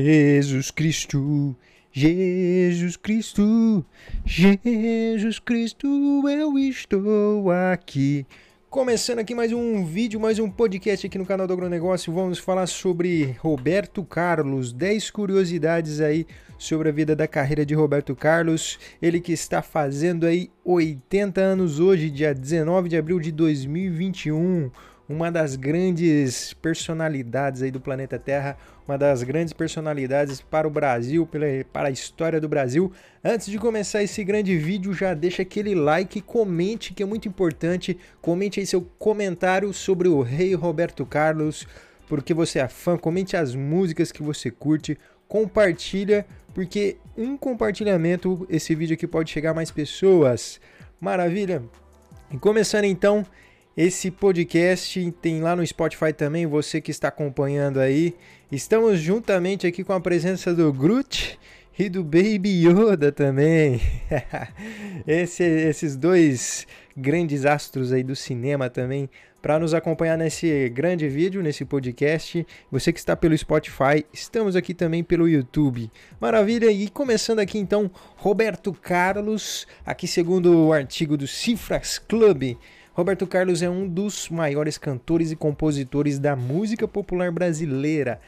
Jesus Cristo, Jesus Cristo, Jesus Cristo, eu estou aqui. Começando aqui mais um vídeo, mais um podcast aqui no canal do Agronegócio, vamos falar sobre Roberto Carlos, 10 curiosidades aí sobre a vida da carreira de Roberto Carlos, ele que está fazendo aí 80 anos hoje, dia 19 de abril de 2021, uma das grandes personalidades aí do planeta Terra, uma das grandes personalidades para o Brasil, para a história do Brasil. Antes de começar esse grande vídeo, já deixa aquele like, comente que é muito importante, comente aí seu comentário sobre o rei Roberto Carlos, porque você é fã, comente as músicas que você curte, compartilha, porque um compartilhamento esse vídeo aqui pode chegar a mais pessoas. Maravilha? E começando então, esse podcast tem lá no Spotify também, você que está acompanhando aí. Estamos juntamente aqui com a presença do Groot e do Baby Yoda também. Esse, esses dois grandes astros aí do cinema também para nos acompanhar nesse grande vídeo, nesse podcast. Você que está pelo Spotify, estamos aqui também pelo YouTube. Maravilha! E começando aqui então, Roberto Carlos, aqui segundo o artigo do Cifras Club. Roberto Carlos é um dos maiores cantores e compositores da música popular brasileira.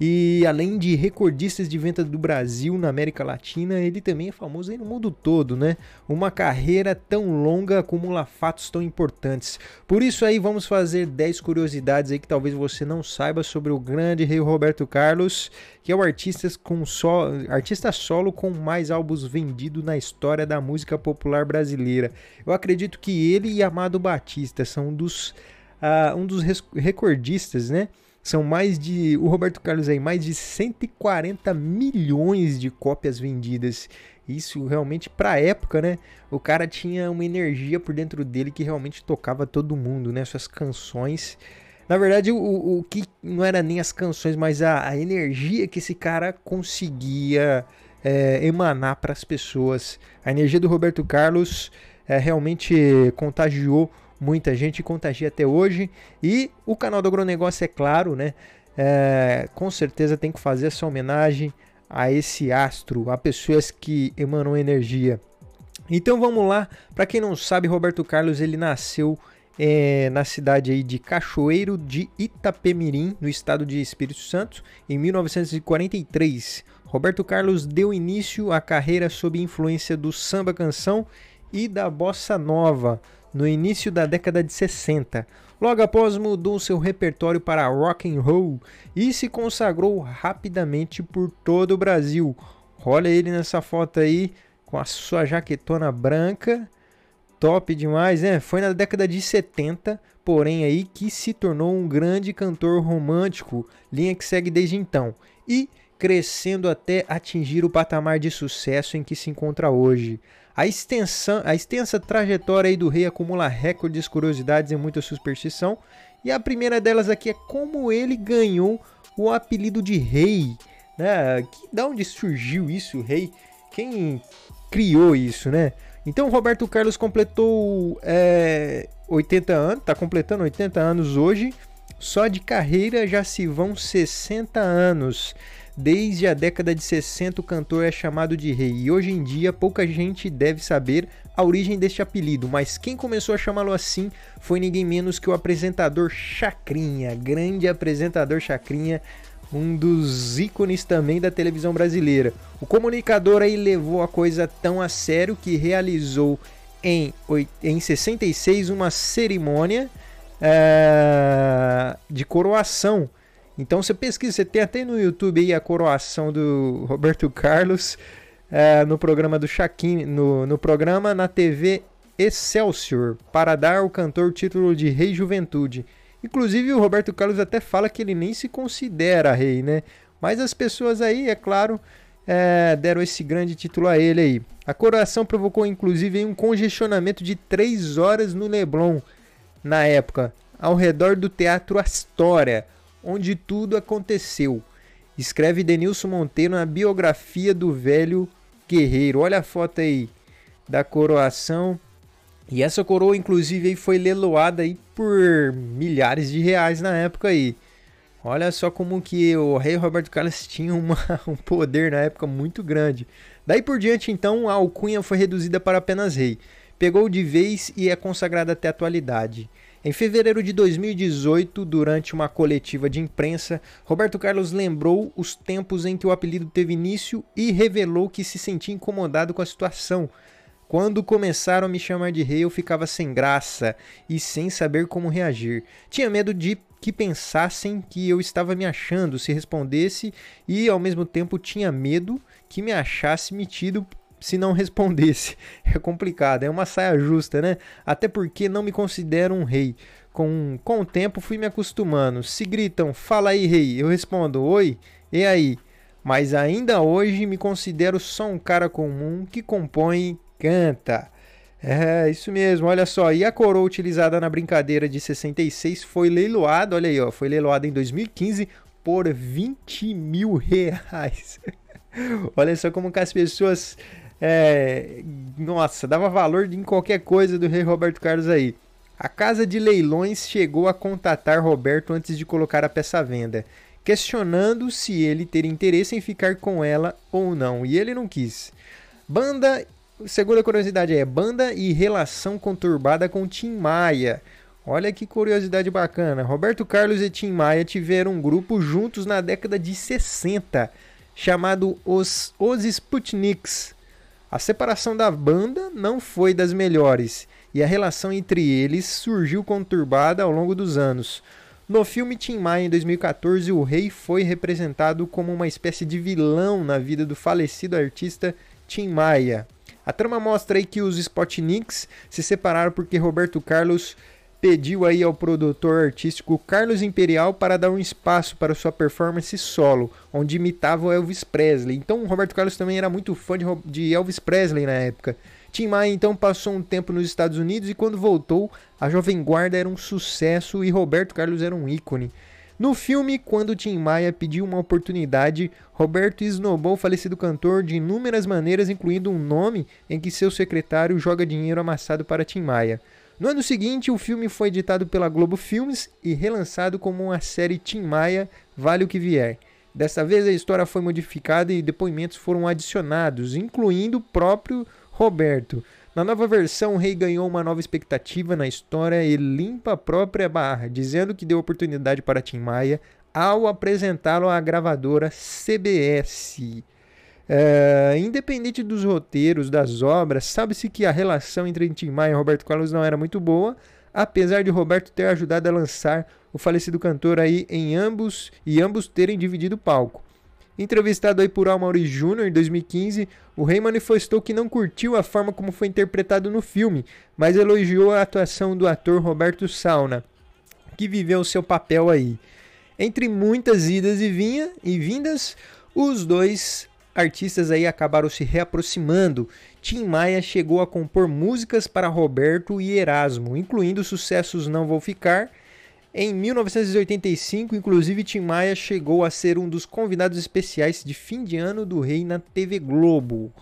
E além de recordistas de venda do Brasil na América Latina, ele também é famoso no mundo todo, né? Uma carreira tão longa acumula fatos tão importantes. Por isso aí vamos fazer 10 curiosidades aí que talvez você não saiba sobre o grande rei Roberto Carlos, que é o artista, com so... artista solo com mais álbuns vendidos na história da música popular brasileira. Eu acredito que ele e Amado Batista são um dos, uh, um dos recordistas, né? São mais de. O Roberto Carlos aí, mais de 140 milhões de cópias vendidas. Isso realmente, pra época, né? O cara tinha uma energia por dentro dele que realmente tocava todo mundo, né? Suas canções. Na verdade, o, o que não era nem as canções, mas a, a energia que esse cara conseguia é, emanar para as pessoas. A energia do Roberto Carlos é, realmente contagiou muita gente contagia até hoje. E o canal do Agronegócio, é claro, né? É, com certeza tem que fazer essa homenagem a esse astro, a pessoas que emanam energia. Então vamos lá, para quem não sabe, Roberto Carlos ele nasceu é, na cidade aí de Cachoeiro de Itapemirim, no estado de Espírito Santo, em 1943. Roberto Carlos deu início à carreira sob influência do samba canção e da bossa nova no início da década de 60. Logo após mudou seu repertório para rock and roll e se consagrou rapidamente por todo o Brasil. Olha ele nessa foto aí com a sua jaquetona branca, top demais, né? Foi na década de 70, porém aí que se tornou um grande cantor romântico, linha que segue desde então. E crescendo até atingir o patamar de sucesso em que se encontra hoje. A, extensão, a extensa trajetória do rei acumula recordes, curiosidades e muita superstição. E a primeira delas aqui é como ele ganhou o apelido de rei. Né? Que, da onde surgiu isso, rei? Quem criou isso, né? Então Roberto Carlos completou é, 80 anos, está completando 80 anos hoje. Só de carreira já se vão 60 anos. Desde a década de 60, o cantor é chamado de rei e hoje em dia pouca gente deve saber a origem deste apelido, mas quem começou a chamá-lo assim foi ninguém menos que o apresentador Chacrinha, grande apresentador Chacrinha, um dos ícones também da televisão brasileira. O comunicador aí levou a coisa tão a sério que realizou em, em 66 uma cerimônia é, de coroação então você pesquisa, você tem até no YouTube aí a coroação do Roberto Carlos é, no programa do Chaquin, no, no programa na TV Excelsior, para dar ao cantor o título de Rei Juventude. Inclusive o Roberto Carlos até fala que ele nem se considera rei, né? Mas as pessoas aí, é claro, é, deram esse grande título a ele aí. A coroação provocou inclusive um congestionamento de 3 horas no Leblon na época, ao redor do Teatro Astoria onde tudo aconteceu. Escreve Denilson Monteiro na biografia do velho guerreiro. Olha a foto aí da coroação. E essa coroa, inclusive, aí foi leiloada aí por milhares de reais na época aí. Olha só como que o rei Roberto Carlos tinha uma, um poder na época muito grande. Daí por diante, então, a alcunha foi reduzida para apenas rei. Pegou de vez e é consagrada até a atualidade. Em fevereiro de 2018, durante uma coletiva de imprensa, Roberto Carlos lembrou os tempos em que o apelido teve início e revelou que se sentia incomodado com a situação. Quando começaram a me chamar de rei, eu ficava sem graça e sem saber como reagir. Tinha medo de que pensassem que eu estava me achando se respondesse e ao mesmo tempo tinha medo que me achasse metido se não respondesse. É complicado, é uma saia justa, né? Até porque não me considero um rei. Com, com o tempo fui me acostumando. Se gritam, fala aí, rei, eu respondo, oi, e aí? Mas ainda hoje me considero só um cara comum que compõe e canta. É, isso mesmo, olha só. E a coroa utilizada na brincadeira de 66 foi leiloada, olha aí, ó, foi leiloada em 2015 por 20 mil reais. olha só como que as pessoas é, nossa, dava valor em qualquer coisa do rei Roberto Carlos aí. A casa de leilões chegou a contatar Roberto antes de colocar a peça à venda, questionando se ele teria interesse em ficar com ela ou não, e ele não quis. Banda, segunda curiosidade é banda e relação conturbada com Tim Maia. Olha que curiosidade bacana. Roberto Carlos e Tim Maia tiveram um grupo juntos na década de 60, chamado Os, Os Sputniks. A separação da banda não foi das melhores e a relação entre eles surgiu conturbada ao longo dos anos. No filme Tim Maia, em 2014, o rei foi representado como uma espécie de vilão na vida do falecido artista Tim Maia. A trama mostra aí que os Spotniks se separaram porque Roberto Carlos pediu aí ao produtor artístico Carlos Imperial para dar um espaço para sua performance solo, onde imitava o Elvis Presley. Então, Roberto Carlos também era muito fã de Elvis Presley na época. Tim Maia então passou um tempo nos Estados Unidos e quando voltou, a Jovem Guarda era um sucesso e Roberto Carlos era um ícone. No filme, quando Tim Maia pediu uma oportunidade, Roberto esnobou o falecido cantor de inúmeras maneiras, incluindo um nome em que seu secretário joga dinheiro amassado para Tim Maia. No ano seguinte, o filme foi editado pela Globo Filmes e relançado como uma série Tim Maia Vale o que Vier. Dessa vez a história foi modificada e depoimentos foram adicionados, incluindo o próprio Roberto. Na nova versão, o rei ganhou uma nova expectativa na história e limpa a própria barra, dizendo que deu oportunidade para Tim Maia ao apresentá-lo à gravadora CBS. É, independente dos roteiros, das obras, sabe-se que a relação entre Tim Maia e Roberto Carlos não era muito boa, apesar de Roberto ter ajudado a lançar o falecido cantor aí em ambos e ambos terem dividido o palco. Entrevistado aí por Almauri Jr. em 2015, o rei manifestou que não curtiu a forma como foi interpretado no filme, mas elogiou a atuação do ator Roberto Sauna, que viveu seu papel aí. Entre muitas idas e, vinha, e vindas, os dois artistas aí acabaram se reaproximando. Tim Maia chegou a compor músicas para Roberto e Erasmo, incluindo sucessos Não Vou Ficar. Em 1985, inclusive, Tim Maia chegou a ser um dos convidados especiais de fim de ano do Rei na TV Globo.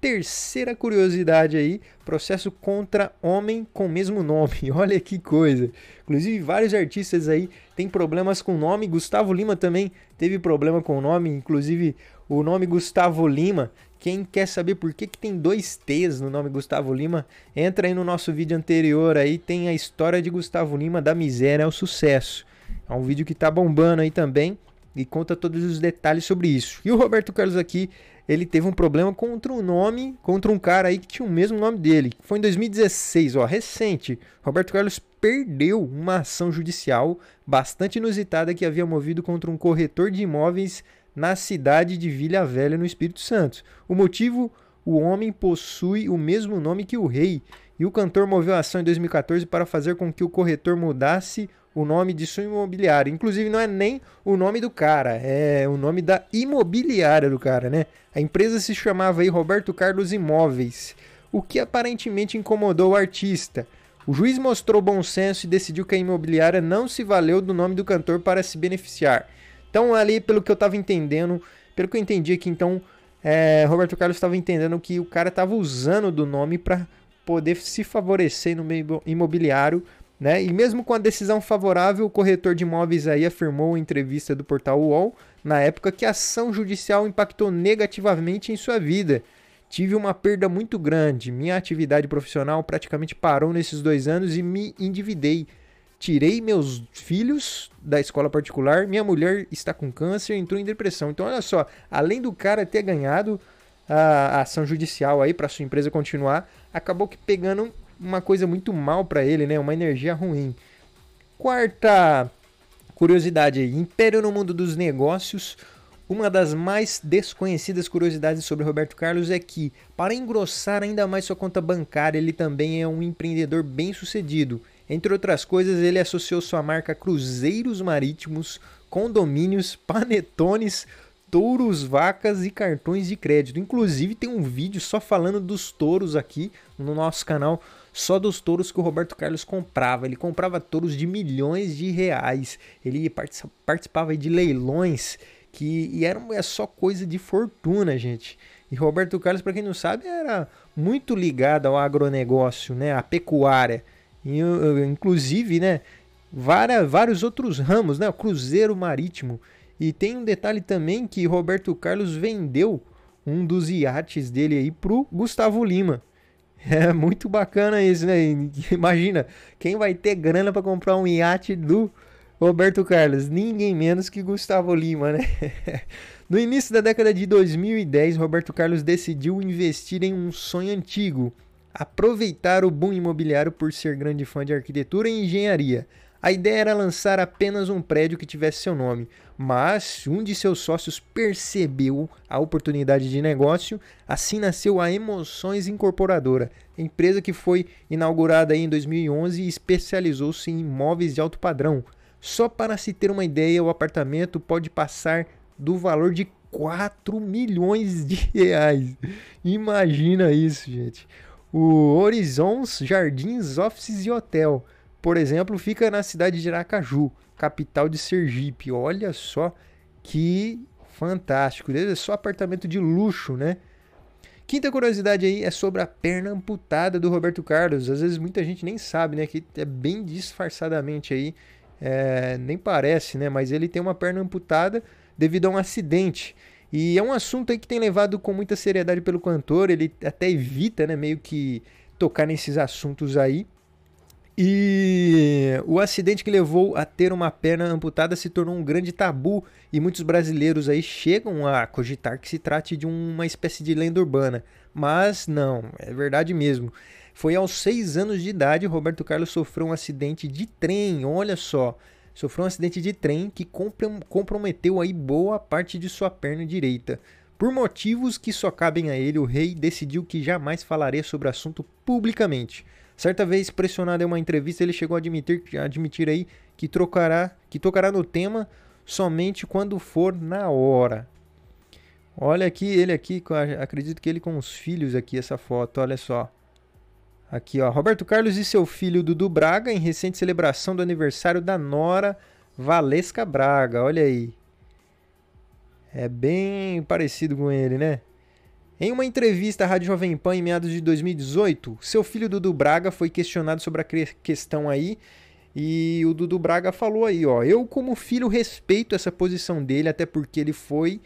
Terceira curiosidade aí, processo contra homem com mesmo nome. Olha que coisa. Inclusive, vários artistas aí têm problemas com o nome. Gustavo Lima também teve problema com o nome. Inclusive, o nome Gustavo Lima. Quem quer saber por que, que tem dois T's no nome Gustavo Lima, entra aí no nosso vídeo anterior aí, tem a história de Gustavo Lima da miséria ao sucesso. É um vídeo que tá bombando aí também e conta todos os detalhes sobre isso. E o Roberto Carlos aqui, ele teve um problema contra um nome, contra um cara aí que tinha o mesmo nome dele. Foi em 2016, ó, recente. Roberto Carlos perdeu uma ação judicial bastante inusitada que havia movido contra um corretor de imóveis na cidade de Vila Velha, no Espírito Santo. O motivo? O homem possui o mesmo nome que o rei, e o cantor moveu a ação em 2014 para fazer com que o corretor mudasse o nome de sua imobiliária. Inclusive, não é nem o nome do cara, é o nome da imobiliária do cara, né? A empresa se chamava aí Roberto Carlos Imóveis, o que aparentemente incomodou o artista. O juiz mostrou bom senso e decidiu que a imobiliária não se valeu do nome do cantor para se beneficiar. Então, ali, pelo que eu estava entendendo, pelo que eu entendi aqui, então, é, Roberto Carlos estava entendendo que o cara estava usando do nome para poder se favorecer no meio imobiliário Né? E mesmo com a decisão favorável, o corretor de imóveis aí afirmou em entrevista do portal UOL, na época, que a ação judicial impactou negativamente em sua vida. Tive uma perda muito grande. Minha atividade profissional praticamente parou nesses dois anos e me endividei. Tirei meus filhos da escola particular, minha mulher está com câncer, entrou em depressão. Então, olha só, além do cara ter ganhado a ação judicial aí para sua empresa continuar, acabou que pegando uma coisa muito mal para ele, né? Uma energia ruim. Quarta curiosidade aí, Império no mundo dos negócios. Uma das mais desconhecidas curiosidades sobre Roberto Carlos é que, para engrossar ainda mais sua conta bancária, ele também é um empreendedor bem-sucedido. Entre outras coisas, ele associou sua marca cruzeiros marítimos, condomínios, panetones, touros, vacas e cartões de crédito. Inclusive tem um vídeo só falando dos touros aqui no nosso canal, só dos touros que o Roberto Carlos comprava. Ele comprava touros de milhões de reais. Ele participava de leilões que e era é só coisa de fortuna, gente. E Roberto Carlos, para quem não sabe, era muito ligado ao agronegócio, né, à pecuária. E, inclusive, né, vários outros ramos, né, o cruzeiro marítimo. E tem um detalhe também que Roberto Carlos vendeu um dos iates dele aí pro Gustavo Lima. É muito bacana isso, né? Imagina, quem vai ter grana para comprar um iate do Roberto Carlos? Ninguém menos que Gustavo Lima, né? No início da década de 2010, Roberto Carlos decidiu investir em um sonho antigo, aproveitar o boom imobiliário por ser grande fã de arquitetura e engenharia. A ideia era lançar apenas um prédio que tivesse seu nome, mas um de seus sócios percebeu a oportunidade de negócio, assim nasceu a Emoções Incorporadora, empresa que foi inaugurada em 2011 e especializou-se em imóveis de alto padrão. Só para se ter uma ideia, o apartamento pode passar do valor de 4 milhões de reais. Imagina isso, gente. O Horizons Jardins Offices e Hotel por exemplo, fica na cidade de Aracaju, capital de Sergipe. Olha só que fantástico. É só apartamento de luxo, né? Quinta curiosidade aí é sobre a perna amputada do Roberto Carlos. Às vezes muita gente nem sabe, né? Que é bem disfarçadamente aí. É, nem parece, né? Mas ele tem uma perna amputada devido a um acidente. E é um assunto aí que tem levado com muita seriedade pelo cantor. Ele até evita, né? Meio que tocar nesses assuntos aí. E o acidente que levou a ter uma perna amputada se tornou um grande tabu e muitos brasileiros aí chegam a cogitar que se trate de uma espécie de lenda urbana. Mas não, é verdade mesmo. Foi aos seis anos de idade Roberto Carlos sofreu um acidente de trem, olha só. Sofreu um acidente de trem que comprometeu aí boa parte de sua perna direita. Por motivos que só cabem a ele, o rei decidiu que jamais falaria sobre o assunto publicamente. Certa vez, pressionado em uma entrevista, ele chegou a admitir, a admitir aí que trocará, que tocará no tema somente quando for na hora. Olha aqui, ele aqui, acredito que ele com os filhos aqui, essa foto, olha só. Aqui, ó, Roberto Carlos e seu filho Dudu Braga em recente celebração do aniversário da Nora Valesca Braga, olha aí. É bem parecido com ele, né? Em uma entrevista à Rádio Jovem Pan em meados de 2018, seu filho Dudu Braga foi questionado sobre a questão aí e o Dudu Braga falou aí, ó, eu como filho respeito essa posição dele, até porque ele foi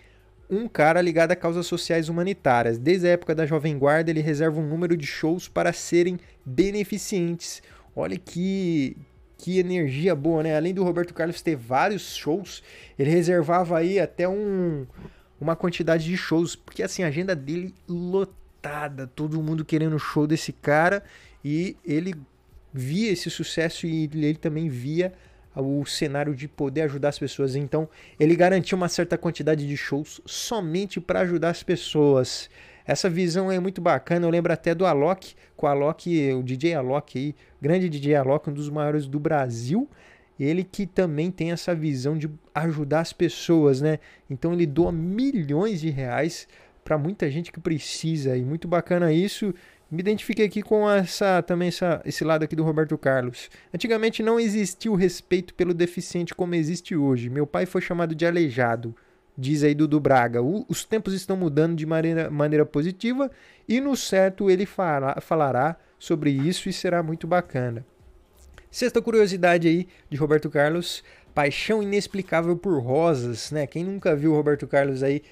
um cara ligado a causas sociais humanitárias. Desde a época da Jovem Guarda, ele reserva um número de shows para serem beneficentes. Olha que que energia boa, né? Além do Roberto Carlos ter vários shows, ele reservava aí até um uma quantidade de shows, porque assim, a agenda dele lotada, todo mundo querendo show desse cara e ele via esse sucesso e ele também via o cenário de poder ajudar as pessoas. Então, ele garantiu uma certa quantidade de shows somente para ajudar as pessoas. Essa visão é muito bacana. Eu lembro até do Alok, com o Alok, o DJ Alok aí, grande DJ Alok, um dos maiores do Brasil ele que também tem essa visão de ajudar as pessoas, né? Então ele doa milhões de reais para muita gente que precisa e muito bacana isso. Me identifiquei aqui com essa também essa, esse lado aqui do Roberto Carlos. Antigamente não existia o respeito pelo deficiente como existe hoje. Meu pai foi chamado de aleijado, diz aí Dudu Braga. O, os tempos estão mudando de maneira, maneira positiva e no certo ele falará sobre isso e será muito bacana. Sexta curiosidade aí de Roberto Carlos, paixão inexplicável por rosas, né? Quem nunca viu o Roberto Carlos aí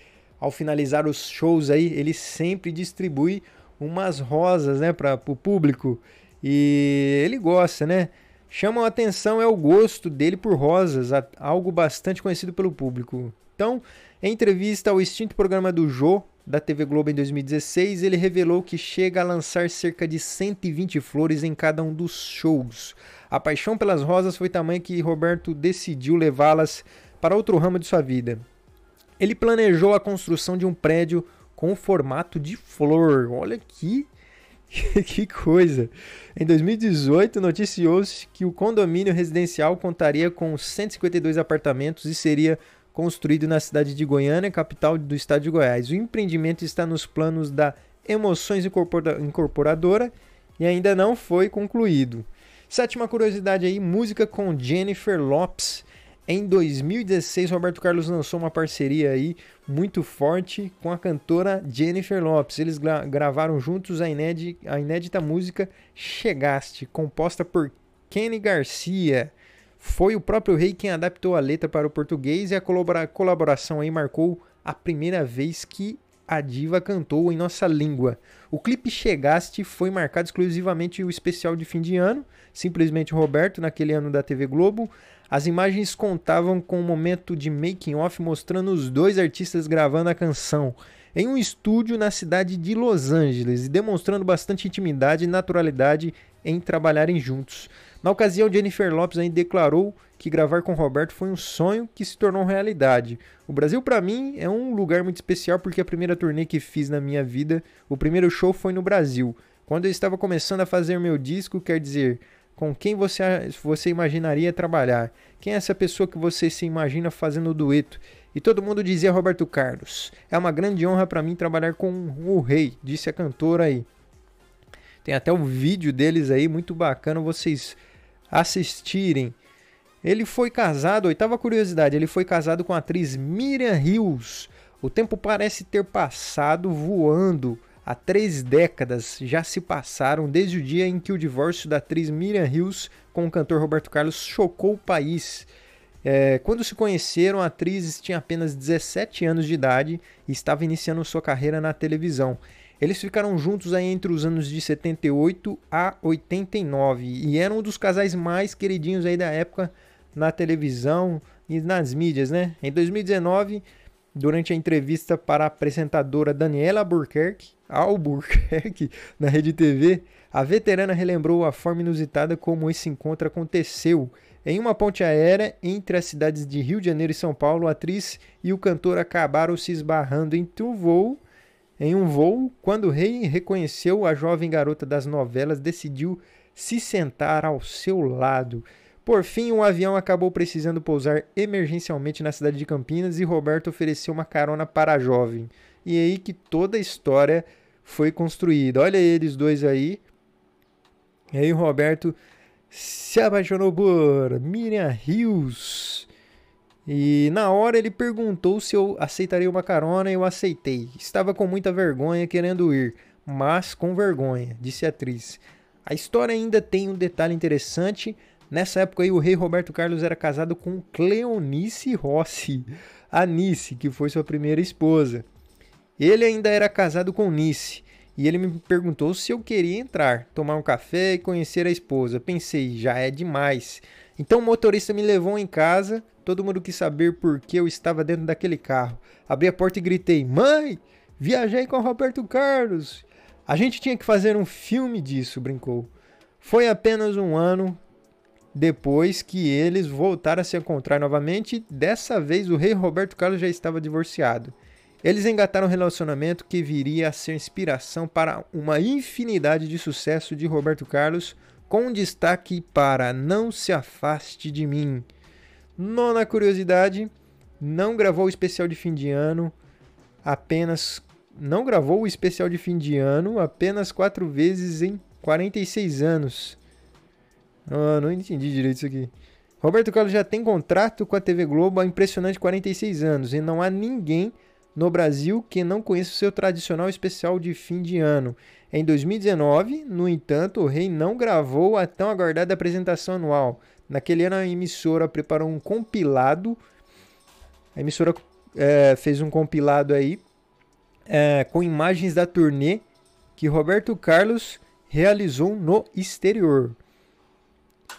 ao finalizar os shows aí, ele sempre distribui umas rosas, né, para o público. E ele gosta, né? Chama a atenção é o gosto dele por rosas, algo bastante conhecido pelo público. Então, em entrevista ao extinto programa do Jô, da TV Globo em 2016, ele revelou que chega a lançar cerca de 120 flores em cada um dos shows. A paixão pelas rosas foi tamanha que Roberto decidiu levá-las para outro ramo de sua vida. Ele planejou a construção de um prédio com formato de flor. Olha que que coisa! Em 2018, noticiou-se que o condomínio residencial contaria com 152 apartamentos e seria construído na cidade de Goiânia, capital do estado de Goiás. O empreendimento está nos planos da Emoções Incorporadora e ainda não foi concluído. Sétima curiosidade aí, música com Jennifer Lopes. Em 2016, Roberto Carlos lançou uma parceria aí muito forte com a cantora Jennifer Lopes. Eles gra gravaram juntos a inédita, a inédita música Chegaste, composta por Kenny Garcia. Foi o próprio rei quem adaptou a letra para o português e a colabora colaboração aí marcou a primeira vez que a diva cantou em nossa língua. O clipe Chegaste foi marcado exclusivamente o especial de fim de ano, simplesmente Roberto, naquele ano da TV Globo. As imagens contavam com um momento de making off mostrando os dois artistas gravando a canção em um estúdio na cidade de Los Angeles e demonstrando bastante intimidade e naturalidade em trabalharem juntos. Na ocasião, Jennifer Lopes ainda declarou que gravar com Roberto foi um sonho que se tornou realidade. O Brasil, para mim, é um lugar muito especial porque a primeira turnê que fiz na minha vida, o primeiro show foi no Brasil. Quando eu estava começando a fazer meu disco, quer dizer, com quem você, você imaginaria trabalhar? Quem é essa pessoa que você se imagina fazendo o dueto? E todo mundo dizia Roberto Carlos. É uma grande honra para mim trabalhar com o rei, disse a cantora aí. Tem até um vídeo deles aí muito bacana vocês assistirem. Ele foi casado, oitava curiosidade, ele foi casado com a atriz Miriam Hills. O tempo parece ter passado voando. Há três décadas já se passaram desde o dia em que o divórcio da atriz Miriam Hills com o cantor Roberto Carlos chocou o país. É, quando se conheceram, a atriz tinha apenas 17 anos de idade e estava iniciando sua carreira na televisão. Eles ficaram juntos aí entre os anos de 78 a 89 e eram um dos casais mais queridinhos aí da época na televisão e nas mídias, né? Em 2019, durante a entrevista para a apresentadora Daniela Albuquerque, Albuquerque na Rede TV, a veterana relembrou a forma inusitada como esse encontro aconteceu. Em uma ponte aérea entre as cidades de Rio de Janeiro e São Paulo, a atriz e o cantor acabaram se esbarrando em um voo em um voo, quando o rei reconheceu a jovem garota das novelas, decidiu se sentar ao seu lado. Por fim, o um avião acabou precisando pousar emergencialmente na cidade de Campinas e Roberto ofereceu uma carona para a jovem. E é aí que toda a história foi construída. Olha eles dois aí. E aí o Roberto se apaixonou por Miriam Rios. E na hora ele perguntou se eu aceitaria uma carona e eu aceitei. Estava com muita vergonha querendo ir, mas com vergonha, disse a atriz. A história ainda tem um detalhe interessante. Nessa época aí, o rei Roberto Carlos era casado com Cleonice Rossi, a Nice, que foi sua primeira esposa. Ele ainda era casado com Nice, e ele me perguntou se eu queria entrar, tomar um café e conhecer a esposa. Pensei, já é demais. Então o motorista me levou em casa, todo mundo quis saber por que eu estava dentro daquele carro. Abri a porta e gritei: Mãe, viajei com Roberto Carlos. A gente tinha que fazer um filme disso, brincou. Foi apenas um ano depois que eles voltaram a se encontrar novamente. Dessa vez o rei Roberto Carlos já estava divorciado. Eles engataram um relacionamento que viria a ser inspiração para uma infinidade de sucesso de Roberto Carlos com destaque para Não Se Afaste de Mim. Nona curiosidade, não gravou o especial de fim de ano apenas não gravou o especial de fim de ano apenas quatro vezes em 46 anos. Ah, não entendi direito isso aqui. Roberto Carlos já tem contrato com a TV Globo há impressionante 46 anos e não há ninguém no Brasil que não conheça o seu tradicional especial de fim de ano. Em 2019, no entanto, o rei não gravou a tão aguardada apresentação anual. Naquele ano, a emissora preparou um compilado. A emissora é, fez um compilado aí é, com imagens da turnê que Roberto Carlos realizou no exterior.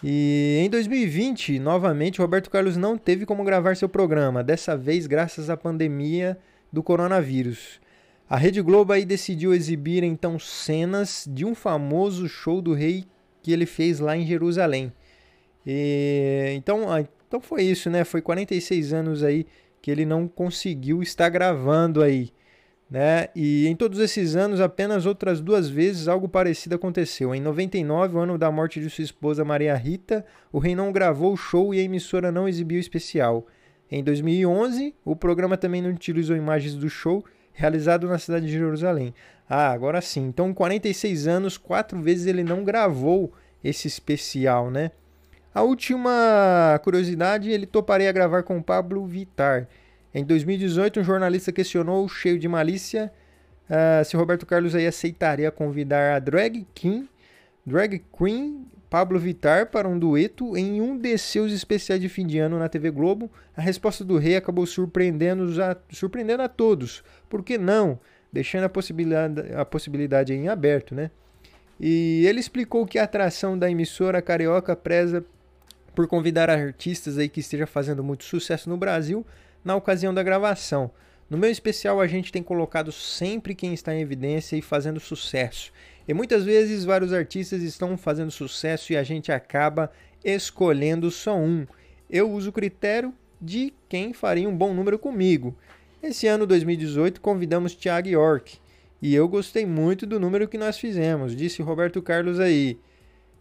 E em 2020, novamente, Roberto Carlos não teve como gravar seu programa, dessa vez graças à pandemia do coronavírus. A Rede Globo aí decidiu exibir então cenas de um famoso show do rei que ele fez lá em Jerusalém. E, então, então foi isso, né? Foi 46 anos aí que ele não conseguiu estar gravando aí. Né? E em todos esses anos, apenas outras duas vezes algo parecido aconteceu. Em 99, o ano da morte de sua esposa Maria Rita, o rei não gravou o show e a emissora não exibiu o especial. Em 2011, o programa também não utilizou imagens do show realizado na cidade de Jerusalém. Ah, agora sim. Então, 46 anos, quatro vezes ele não gravou esse especial, né? A última curiosidade, ele toparia gravar com Pablo Vitar. Em 2018, um jornalista questionou, cheio de malícia, uh, se Roberto Carlos aí aceitaria convidar a drag king, drag queen Pablo Vitar para um dueto em um de seus especiais de fim de ano na TV Globo. A resposta do rei acabou surpreendendo a, surpreendendo a todos. Por que não? Deixando a possibilidade, a possibilidade em aberto, né? E ele explicou que a atração da emissora carioca preza por convidar artistas aí que esteja fazendo muito sucesso no Brasil na ocasião da gravação. No meu especial, a gente tem colocado sempre quem está em evidência e fazendo sucesso. E muitas vezes vários artistas estão fazendo sucesso e a gente acaba escolhendo só um. Eu uso o critério de quem faria um bom número comigo. Esse ano 2018 convidamos Thiago York e eu gostei muito do número que nós fizemos, disse Roberto Carlos aí.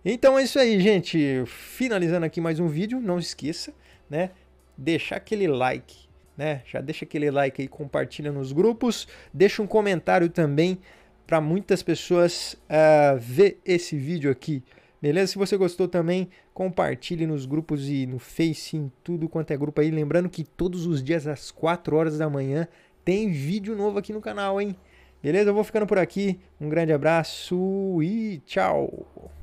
Então é isso aí, gente. Finalizando aqui mais um vídeo, não esqueça, né? Deixar aquele like né? Já deixa aquele like aí, compartilha nos grupos, deixa um comentário também para muitas pessoas uh, ver esse vídeo aqui. Beleza? Se você gostou também, compartilhe nos grupos e no Face, em tudo quanto é grupo aí. Lembrando que todos os dias às 4 horas da manhã tem vídeo novo aqui no canal, hein? Beleza? Eu vou ficando por aqui. Um grande abraço e tchau!